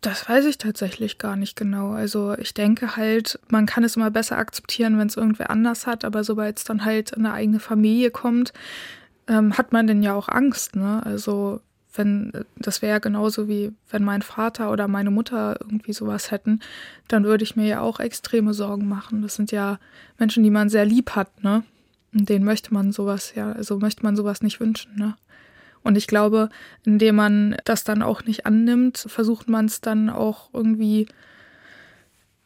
Das weiß ich tatsächlich gar nicht genau. Also ich denke halt, man kann es immer besser akzeptieren, wenn es irgendwer anders hat, aber sobald es dann halt in eine eigene Familie kommt, ähm, hat man denn ja auch Angst. Ne? Also wenn, das wäre ja genauso wie wenn mein Vater oder meine Mutter irgendwie sowas hätten, dann würde ich mir ja auch extreme Sorgen machen. Das sind ja Menschen, die man sehr lieb hat, ne? Denen möchte man sowas ja, also möchte man sowas nicht wünschen, ne? Und ich glaube, indem man das dann auch nicht annimmt, versucht man es dann auch irgendwie,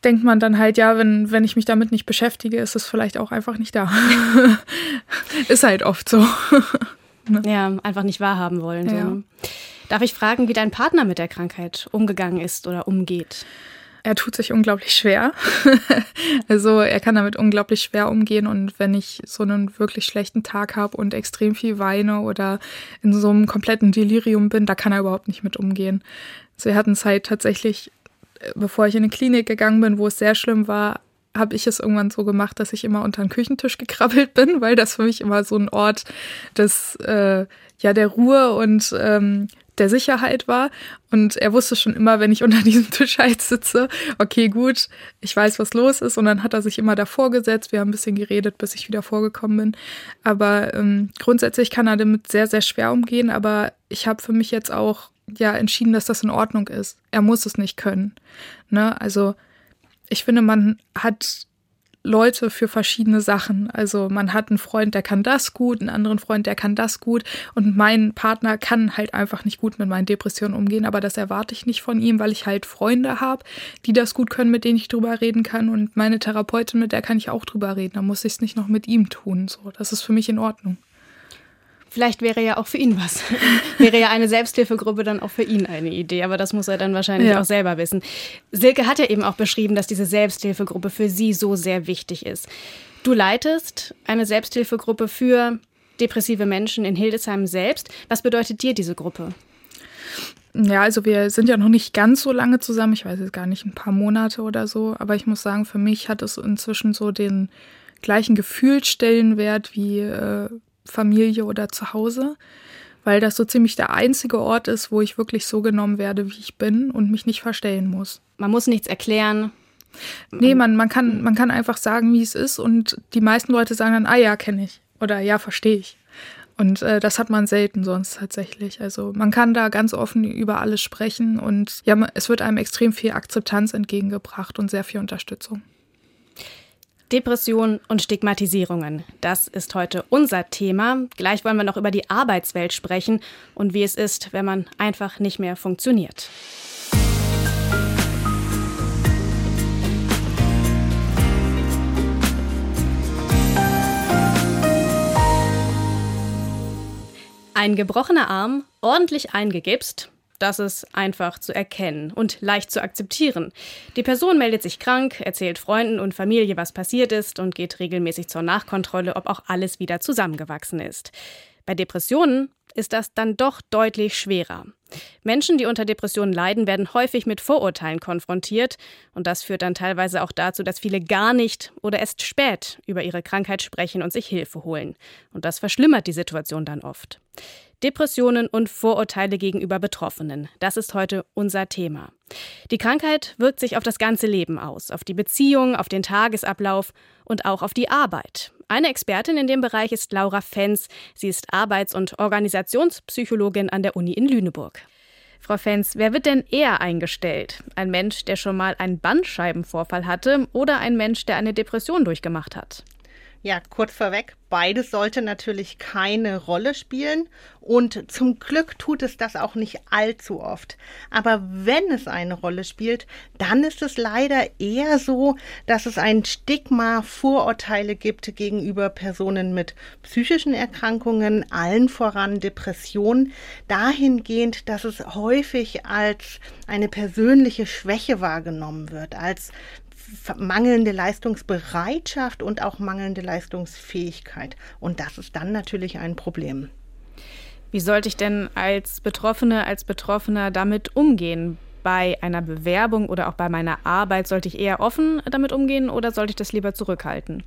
denkt man dann halt, ja, wenn, wenn ich mich damit nicht beschäftige, ist es vielleicht auch einfach nicht da. ist halt oft so. ne? Ja, einfach nicht wahrhaben wollen. So. Ja. Ne? Darf ich fragen, wie dein Partner mit der Krankheit umgegangen ist oder umgeht? Er tut sich unglaublich schwer. also er kann damit unglaublich schwer umgehen und wenn ich so einen wirklich schlechten Tag habe und extrem viel weine oder in so einem kompletten Delirium bin, da kann er überhaupt nicht mit umgehen. Also wir hatten Zeit tatsächlich, äh, bevor ich in eine Klinik gegangen bin, wo es sehr schlimm war, habe ich es irgendwann so gemacht, dass ich immer unter den Küchentisch gekrabbelt bin, weil das für mich immer so ein Ort des äh, ja der Ruhe und ähm, der Sicherheit war. Und er wusste schon immer, wenn ich unter diesem Tisch halt sitze, okay, gut, ich weiß, was los ist. Und dann hat er sich immer davor gesetzt. Wir haben ein bisschen geredet, bis ich wieder vorgekommen bin. Aber ähm, grundsätzlich kann er damit sehr, sehr schwer umgehen. Aber ich habe für mich jetzt auch ja entschieden, dass das in Ordnung ist. Er muss es nicht können. Ne? Also ich finde, man hat Leute für verschiedene Sachen. Also man hat einen Freund, der kann das gut, einen anderen Freund, der kann das gut. Und mein Partner kann halt einfach nicht gut mit meinen Depressionen umgehen. Aber das erwarte ich nicht von ihm, weil ich halt Freunde habe, die das gut können, mit denen ich drüber reden kann. Und meine Therapeutin, mit der kann ich auch drüber reden. Da muss ich es nicht noch mit ihm tun. So, das ist für mich in Ordnung. Vielleicht wäre ja auch für ihn was. wäre ja eine Selbsthilfegruppe dann auch für ihn eine Idee, aber das muss er dann wahrscheinlich ja. auch selber wissen. Silke hat ja eben auch beschrieben, dass diese Selbsthilfegruppe für sie so sehr wichtig ist. Du leitest eine Selbsthilfegruppe für depressive Menschen in Hildesheim selbst. Was bedeutet dir diese Gruppe? Ja, also wir sind ja noch nicht ganz so lange zusammen. Ich weiß jetzt gar nicht, ein paar Monate oder so. Aber ich muss sagen, für mich hat es inzwischen so den gleichen Gefühlsstellenwert wie äh, Familie oder zu Hause, weil das so ziemlich der einzige Ort ist, wo ich wirklich so genommen werde, wie ich bin und mich nicht verstellen muss. Man muss nichts erklären. Nee, man, man, kann, man kann einfach sagen, wie es ist und die meisten Leute sagen dann, ah ja, kenne ich oder ja, verstehe ich. Und äh, das hat man selten sonst tatsächlich. Also man kann da ganz offen über alles sprechen und ja, es wird einem extrem viel Akzeptanz entgegengebracht und sehr viel Unterstützung. Depression und Stigmatisierungen. Das ist heute unser Thema. Gleich wollen wir noch über die Arbeitswelt sprechen und wie es ist, wenn man einfach nicht mehr funktioniert. Ein gebrochener Arm, ordentlich eingegipst, das ist einfach zu erkennen und leicht zu akzeptieren. Die Person meldet sich krank, erzählt Freunden und Familie, was passiert ist und geht regelmäßig zur Nachkontrolle, ob auch alles wieder zusammengewachsen ist. Bei Depressionen ist das dann doch deutlich schwerer. Menschen, die unter Depressionen leiden, werden häufig mit Vorurteilen konfrontiert und das führt dann teilweise auch dazu, dass viele gar nicht oder erst spät über ihre Krankheit sprechen und sich Hilfe holen. Und das verschlimmert die Situation dann oft. Depressionen und Vorurteile gegenüber Betroffenen. Das ist heute unser Thema. Die Krankheit wirkt sich auf das ganze Leben aus, auf die Beziehung, auf den Tagesablauf und auch auf die Arbeit. Eine Expertin in dem Bereich ist Laura Fenz. Sie ist Arbeits- und Organisationspsychologin an der Uni in Lüneburg. Frau Fenz, wer wird denn eher eingestellt? Ein Mensch, der schon mal einen Bandscheibenvorfall hatte oder ein Mensch, der eine Depression durchgemacht hat? Ja, kurz vorweg, beides sollte natürlich keine Rolle spielen und zum Glück tut es das auch nicht allzu oft. Aber wenn es eine Rolle spielt, dann ist es leider eher so, dass es ein Stigma, Vorurteile gibt gegenüber Personen mit psychischen Erkrankungen, allen voran Depressionen, dahingehend, dass es häufig als eine persönliche Schwäche wahrgenommen wird, als mangelnde Leistungsbereitschaft und auch mangelnde Leistungsfähigkeit. Und das ist dann natürlich ein Problem. Wie sollte ich denn als Betroffene, als Betroffener damit umgehen? Bei einer Bewerbung oder auch bei meiner Arbeit sollte ich eher offen damit umgehen oder sollte ich das lieber zurückhalten?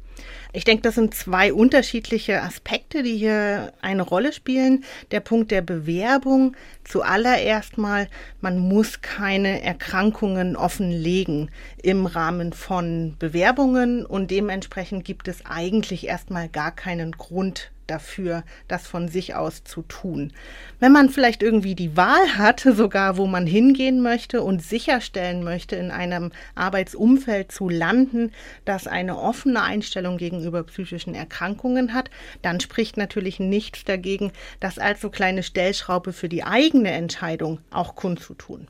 Ich denke, das sind zwei unterschiedliche Aspekte, die hier eine Rolle spielen. Der Punkt der Bewerbung zuallererst mal, man muss keine Erkrankungen offenlegen im Rahmen von Bewerbungen und dementsprechend gibt es eigentlich erstmal gar keinen Grund dafür, das von sich aus zu tun. Wenn man vielleicht irgendwie die Wahl hat, sogar wo man hingehen möchte und sicherstellen möchte, in einem Arbeitsumfeld zu landen, das eine offene Einstellung gegenüber psychischen Erkrankungen hat, dann spricht natürlich nichts dagegen, das als so kleine Stellschraube für die eigene Entscheidung auch kundzutun.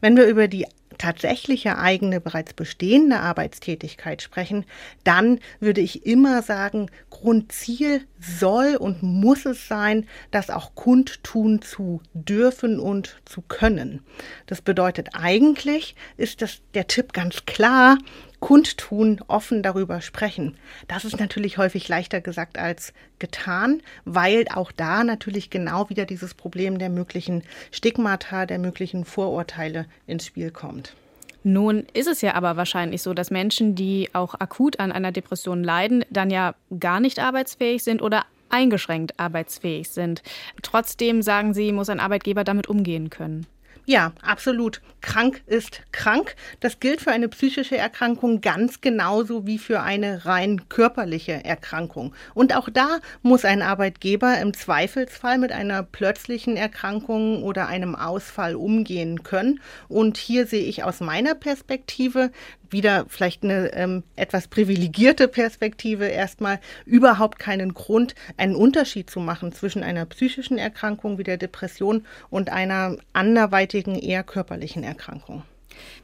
Wenn wir über die tatsächliche eigene, bereits bestehende Arbeitstätigkeit sprechen, dann würde ich immer sagen, Grundziel soll und muss es sein, das auch kundtun zu dürfen und zu können. Das bedeutet eigentlich, ist das der Tipp ganz klar, kundtun, offen darüber sprechen. Das ist natürlich häufig leichter gesagt als getan, weil auch da natürlich genau wieder dieses Problem der möglichen Stigmata, der möglichen Vorurteile ins Spiel kommt. Nun ist es ja aber wahrscheinlich so, dass Menschen, die auch akut an einer Depression leiden, dann ja gar nicht arbeitsfähig sind oder eingeschränkt arbeitsfähig sind. Trotzdem sagen Sie, muss ein Arbeitgeber damit umgehen können. Ja, absolut. Krank ist krank. Das gilt für eine psychische Erkrankung ganz genauso wie für eine rein körperliche Erkrankung. Und auch da muss ein Arbeitgeber im Zweifelsfall mit einer plötzlichen Erkrankung oder einem Ausfall umgehen können. Und hier sehe ich aus meiner Perspektive wieder vielleicht eine ähm, etwas privilegierte Perspektive erstmal überhaupt keinen Grund, einen Unterschied zu machen zwischen einer psychischen Erkrankung wie der Depression und einer anderweitigen, eher körperlichen Erkrankung.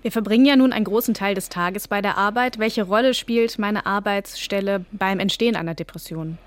Wir verbringen ja nun einen großen Teil des Tages bei der Arbeit. Welche Rolle spielt meine Arbeitsstelle beim Entstehen einer Depression?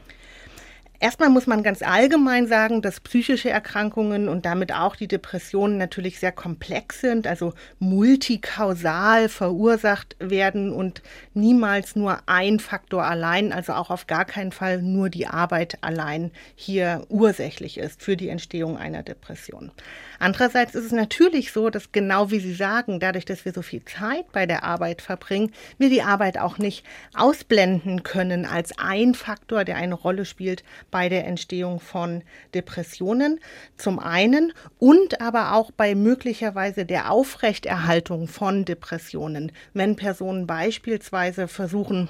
Erstmal muss man ganz allgemein sagen, dass psychische Erkrankungen und damit auch die Depressionen natürlich sehr komplex sind, also multikausal verursacht werden und niemals nur ein Faktor allein, also auch auf gar keinen Fall nur die Arbeit allein hier ursächlich ist für die Entstehung einer Depression. Andererseits ist es natürlich so, dass genau wie Sie sagen, dadurch, dass wir so viel Zeit bei der Arbeit verbringen, wir die Arbeit auch nicht ausblenden können als ein Faktor, der eine Rolle spielt bei der Entstehung von Depressionen. Zum einen und aber auch bei möglicherweise der Aufrechterhaltung von Depressionen, wenn Personen beispielsweise versuchen,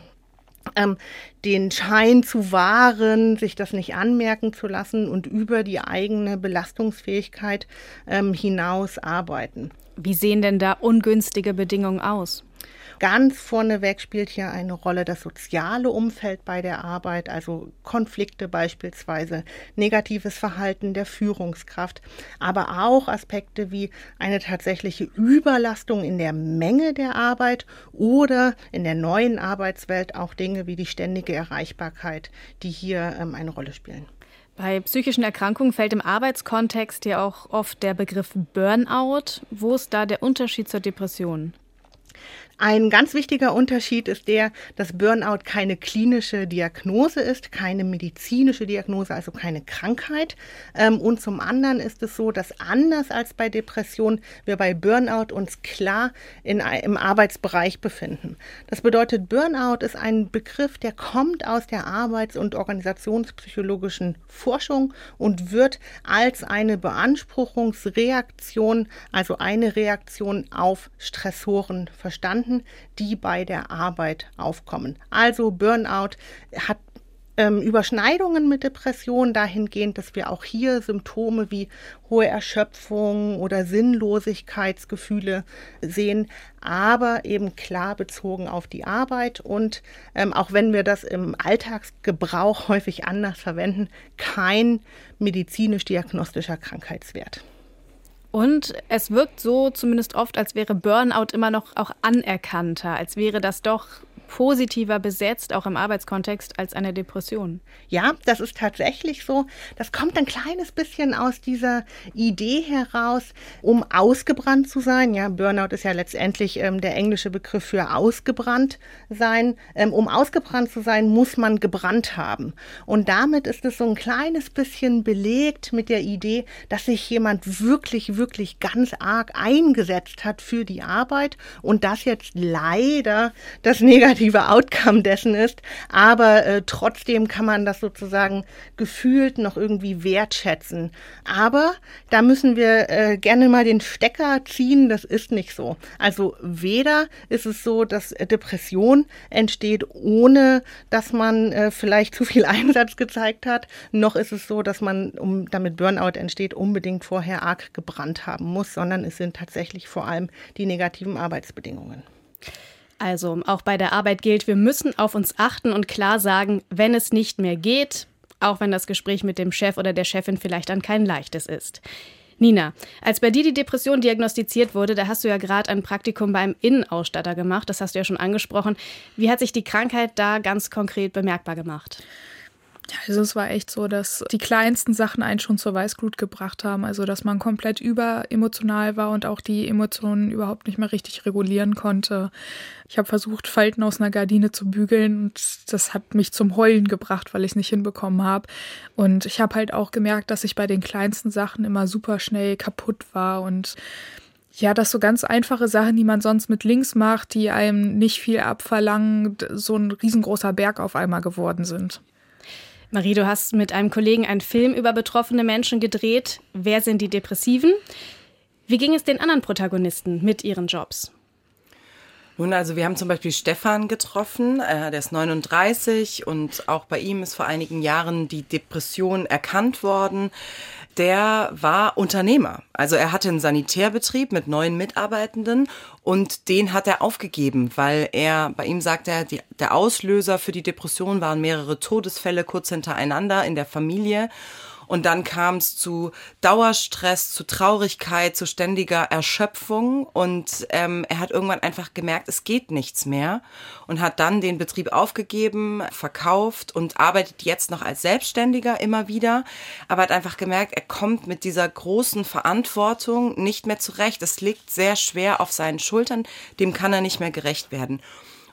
ähm, den Schein zu wahren, sich das nicht anmerken zu lassen und über die eigene Belastungsfähigkeit ähm, hinaus arbeiten. Wie sehen denn da ungünstige Bedingungen aus? Ganz vorneweg spielt hier eine Rolle das soziale Umfeld bei der Arbeit, also Konflikte beispielsweise, negatives Verhalten der Führungskraft, aber auch Aspekte wie eine tatsächliche Überlastung in der Menge der Arbeit oder in der neuen Arbeitswelt auch Dinge wie die ständige Erreichbarkeit, die hier ähm, eine Rolle spielen. Bei psychischen Erkrankungen fällt im Arbeitskontext ja auch oft der Begriff Burnout. Wo ist da der Unterschied zur Depression? Ein ganz wichtiger Unterschied ist der, dass Burnout keine klinische Diagnose ist, keine medizinische Diagnose, also keine Krankheit. Ähm, und zum anderen ist es so, dass anders als bei Depression wir bei Burnout uns klar in, im Arbeitsbereich befinden. Das bedeutet, Burnout ist ein Begriff, der kommt aus der arbeits- und organisationspsychologischen Forschung und wird als eine Beanspruchungsreaktion, also eine Reaktion auf Stressoren verstanden Krankheiten, die bei der Arbeit aufkommen. Also Burnout hat ähm, Überschneidungen mit Depressionen dahingehend, dass wir auch hier Symptome wie hohe Erschöpfung oder Sinnlosigkeitsgefühle sehen, aber eben klar bezogen auf die Arbeit und ähm, auch wenn wir das im Alltagsgebrauch häufig anders verwenden, kein medizinisch-diagnostischer Krankheitswert. Und es wirkt so zumindest oft, als wäre Burnout immer noch auch anerkannter, als wäre das doch positiver besetzt, auch im Arbeitskontext, als eine Depression. Ja, das ist tatsächlich so. Das kommt ein kleines bisschen aus dieser Idee heraus, um ausgebrannt zu sein. Ja, Burnout ist ja letztendlich ähm, der englische Begriff für ausgebrannt sein. Ähm, um ausgebrannt zu sein, muss man gebrannt haben. Und damit ist es so ein kleines bisschen belegt mit der Idee, dass sich jemand wirklich, wirklich ganz arg eingesetzt hat für die Arbeit und das jetzt leider das Negative negative Outcome dessen ist, aber äh, trotzdem kann man das sozusagen gefühlt noch irgendwie wertschätzen. Aber da müssen wir äh, gerne mal den Stecker ziehen, das ist nicht so. Also weder ist es so, dass Depression entsteht, ohne dass man äh, vielleicht zu viel Einsatz gezeigt hat, noch ist es so, dass man, um damit Burnout entsteht, unbedingt vorher arg gebrannt haben muss, sondern es sind tatsächlich vor allem die negativen Arbeitsbedingungen. Also auch bei der Arbeit gilt, wir müssen auf uns achten und klar sagen, wenn es nicht mehr geht, auch wenn das Gespräch mit dem Chef oder der Chefin vielleicht dann kein leichtes ist. Nina, als bei dir die Depression diagnostiziert wurde, da hast du ja gerade ein Praktikum beim Innenausstatter gemacht, das hast du ja schon angesprochen. Wie hat sich die Krankheit da ganz konkret bemerkbar gemacht? Also es war echt so, dass die kleinsten Sachen einen schon zur Weißglut gebracht haben. Also dass man komplett überemotional war und auch die Emotionen überhaupt nicht mehr richtig regulieren konnte. Ich habe versucht, Falten aus einer Gardine zu bügeln und das hat mich zum Heulen gebracht, weil ich es nicht hinbekommen habe. Und ich habe halt auch gemerkt, dass ich bei den kleinsten Sachen immer super schnell kaputt war und ja, dass so ganz einfache Sachen, die man sonst mit links macht, die einem nicht viel abverlangen, so ein riesengroßer Berg auf einmal geworden sind. Marie, du hast mit einem Kollegen einen Film über betroffene Menschen gedreht. Wer sind die Depressiven? Wie ging es den anderen Protagonisten mit ihren Jobs? Nun, also wir haben zum Beispiel Stefan getroffen, äh, der ist 39 und auch bei ihm ist vor einigen Jahren die Depression erkannt worden der war Unternehmer. Also er hatte einen Sanitärbetrieb mit neun Mitarbeitenden und den hat er aufgegeben, weil er, bei ihm sagt er, die, der Auslöser für die Depression waren mehrere Todesfälle kurz hintereinander in der Familie. Und dann kam es zu Dauerstress, zu Traurigkeit, zu ständiger Erschöpfung. Und ähm, er hat irgendwann einfach gemerkt, es geht nichts mehr. Und hat dann den Betrieb aufgegeben, verkauft und arbeitet jetzt noch als Selbstständiger immer wieder. Aber hat einfach gemerkt, er kommt mit dieser großen Verantwortung nicht mehr zurecht. Es liegt sehr schwer auf seinen Schultern. Dem kann er nicht mehr gerecht werden.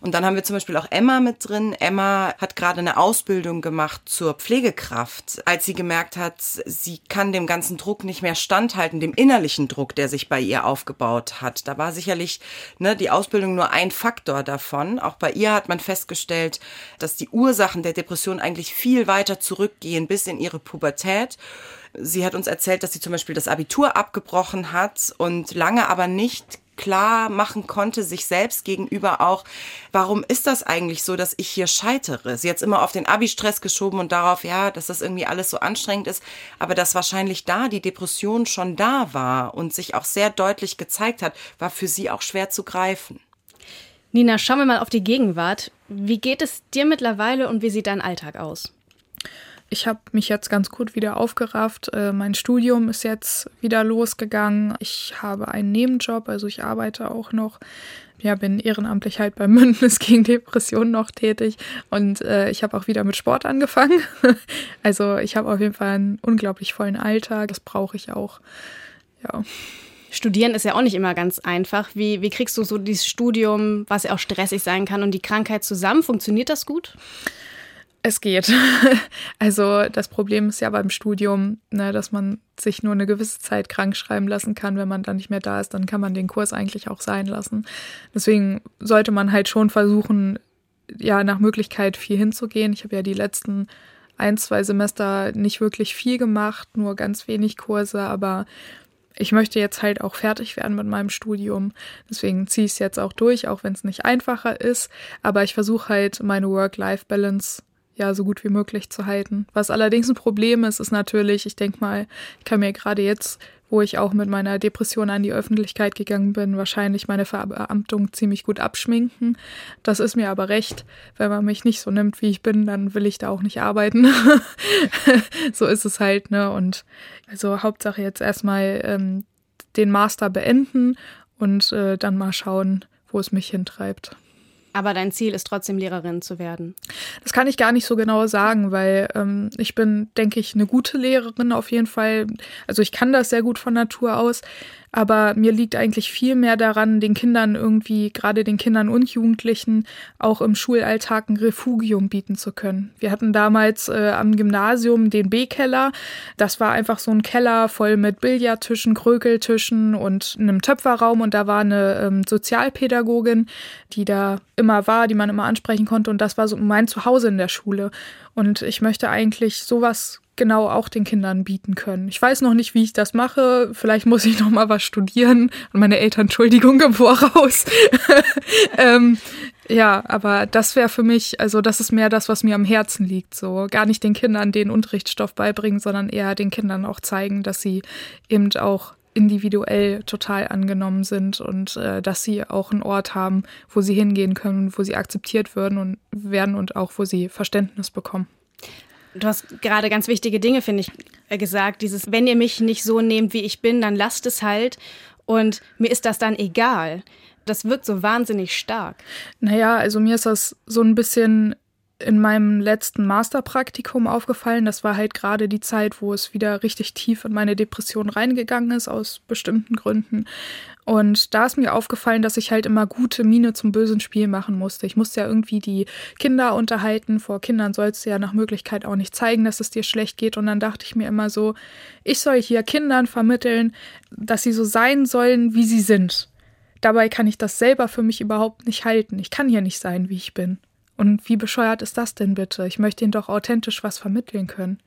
Und dann haben wir zum Beispiel auch Emma mit drin. Emma hat gerade eine Ausbildung gemacht zur Pflegekraft, als sie gemerkt hat, sie kann dem ganzen Druck nicht mehr standhalten, dem innerlichen Druck, der sich bei ihr aufgebaut hat. Da war sicherlich ne, die Ausbildung nur ein Faktor davon. Auch bei ihr hat man festgestellt, dass die Ursachen der Depression eigentlich viel weiter zurückgehen bis in ihre Pubertät. Sie hat uns erzählt, dass sie zum Beispiel das Abitur abgebrochen hat und lange aber nicht klar machen konnte, sich selbst gegenüber auch, warum ist das eigentlich so, dass ich hier scheitere? Sie hat immer auf den Abi-Stress geschoben und darauf, ja, dass das irgendwie alles so anstrengend ist, aber dass wahrscheinlich da die Depression schon da war und sich auch sehr deutlich gezeigt hat, war für sie auch schwer zu greifen. Nina, schauen wir mal auf die Gegenwart. Wie geht es dir mittlerweile und wie sieht dein Alltag aus? Ich habe mich jetzt ganz gut wieder aufgerafft. Äh, mein Studium ist jetzt wieder losgegangen. Ich habe einen Nebenjob, also ich arbeite auch noch. Ja, bin ehrenamtlich halt beim Bündnis gegen Depressionen noch tätig und äh, ich habe auch wieder mit Sport angefangen. also ich habe auf jeden Fall einen unglaublich vollen Alltag. Das brauche ich auch. Ja. Studieren ist ja auch nicht immer ganz einfach. Wie, wie kriegst du so dieses Studium, was ja auch stressig sein kann, und die Krankheit zusammen? Funktioniert das gut? Es geht. Also das Problem ist ja beim Studium, ne, dass man sich nur eine gewisse Zeit krank schreiben lassen kann. Wenn man dann nicht mehr da ist, dann kann man den Kurs eigentlich auch sein lassen. Deswegen sollte man halt schon versuchen, ja, nach Möglichkeit viel hinzugehen. Ich habe ja die letzten ein, zwei Semester nicht wirklich viel gemacht, nur ganz wenig Kurse, aber ich möchte jetzt halt auch fertig werden mit meinem Studium. Deswegen ziehe ich es jetzt auch durch, auch wenn es nicht einfacher ist. Aber ich versuche halt meine Work-Life-Balance ja so gut wie möglich zu halten. Was allerdings ein Problem ist, ist natürlich, ich denke mal, ich kann mir gerade jetzt, wo ich auch mit meiner Depression an die Öffentlichkeit gegangen bin, wahrscheinlich meine Verbeamtung ziemlich gut abschminken. Das ist mir aber recht. Wenn man mich nicht so nimmt, wie ich bin, dann will ich da auch nicht arbeiten. so ist es halt, ne? Und also Hauptsache jetzt erstmal ähm, den Master beenden und äh, dann mal schauen, wo es mich hintreibt. Aber dein Ziel ist trotzdem Lehrerin zu werden. Das kann ich gar nicht so genau sagen, weil ähm, ich bin, denke ich, eine gute Lehrerin auf jeden Fall. Also ich kann das sehr gut von Natur aus. Aber mir liegt eigentlich viel mehr daran, den Kindern irgendwie, gerade den Kindern und Jugendlichen, auch im Schulalltag ein Refugium bieten zu können. Wir hatten damals äh, am Gymnasium den B-Keller. Das war einfach so ein Keller voll mit Billardtischen, Krökeltischen und einem Töpferraum. Und da war eine ähm, Sozialpädagogin, die da immer war, die man immer ansprechen konnte. Und das war so mein Zuhause in der Schule. Und ich möchte eigentlich sowas genau auch den Kindern bieten können. Ich weiß noch nicht, wie ich das mache. Vielleicht muss ich noch mal was studieren. Und meine Eltern, Entschuldigung, im Voraus. ähm, ja, aber das wäre für mich, also das ist mehr das, was mir am Herzen liegt. So gar nicht den Kindern den Unterrichtsstoff beibringen, sondern eher den Kindern auch zeigen, dass sie eben auch individuell total angenommen sind und äh, dass sie auch einen Ort haben, wo sie hingehen können, wo sie akzeptiert werden und werden und auch wo sie Verständnis bekommen. Du hast gerade ganz wichtige Dinge, finde ich, äh, gesagt. Dieses, wenn ihr mich nicht so nehmt, wie ich bin, dann lasst es halt. Und mir ist das dann egal. Das wirkt so wahnsinnig stark. Naja, also mir ist das so ein bisschen in meinem letzten Masterpraktikum aufgefallen. Das war halt gerade die Zeit, wo es wieder richtig tief in meine Depression reingegangen ist, aus bestimmten Gründen. Und da ist mir aufgefallen, dass ich halt immer gute Miene zum bösen Spiel machen musste. Ich musste ja irgendwie die Kinder unterhalten. Vor Kindern sollst du ja nach Möglichkeit auch nicht zeigen, dass es dir schlecht geht. Und dann dachte ich mir immer so, ich soll hier Kindern vermitteln, dass sie so sein sollen, wie sie sind. Dabei kann ich das selber für mich überhaupt nicht halten. Ich kann hier nicht sein, wie ich bin. Und wie bescheuert ist das denn bitte? Ich möchte ihnen doch authentisch was vermitteln können.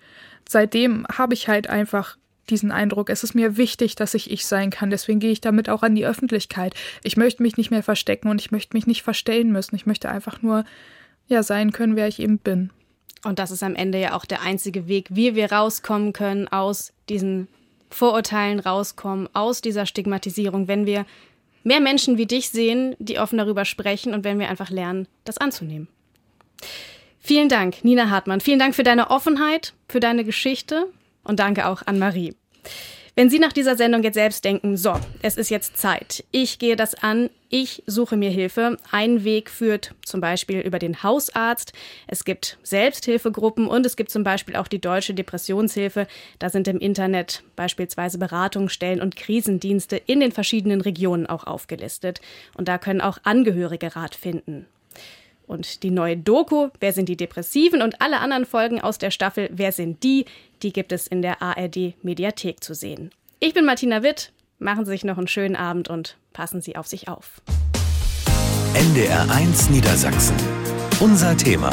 Seitdem habe ich halt einfach diesen Eindruck. Es ist mir wichtig, dass ich ich sein kann. Deswegen gehe ich damit auch an die Öffentlichkeit. Ich möchte mich nicht mehr verstecken und ich möchte mich nicht verstellen müssen. Ich möchte einfach nur ja sein können, wer ich eben bin. Und das ist am Ende ja auch der einzige Weg, wie wir rauskommen können aus diesen Vorurteilen rauskommen, aus dieser Stigmatisierung, wenn wir mehr Menschen wie dich sehen, die offen darüber sprechen und wenn wir einfach lernen, das anzunehmen. Vielen Dank, Nina Hartmann. Vielen Dank für deine Offenheit, für deine Geschichte Und danke auch an Marie. Wenn Sie nach dieser Sendung jetzt selbst denken, so, es ist jetzt Zeit, ich gehe das an, ich suche mir Hilfe. Ein Weg führt zum Beispiel über den Hausarzt. Es gibt Selbsthilfegruppen und es gibt zum Beispiel auch die Deutsche Depressionshilfe. Da sind im Internet beispielsweise Beratungsstellen und Krisendienste in den verschiedenen Regionen auch aufgelistet. Und da können auch Angehörige Rat finden. Und die neue Doku, Wer sind die Depressiven und alle anderen Folgen aus der Staffel Wer sind die, die gibt es in der ARD Mediathek zu sehen. Ich bin Martina Witt, machen Sie sich noch einen schönen Abend und passen Sie auf sich auf. NDR1 Niedersachsen. Unser Thema.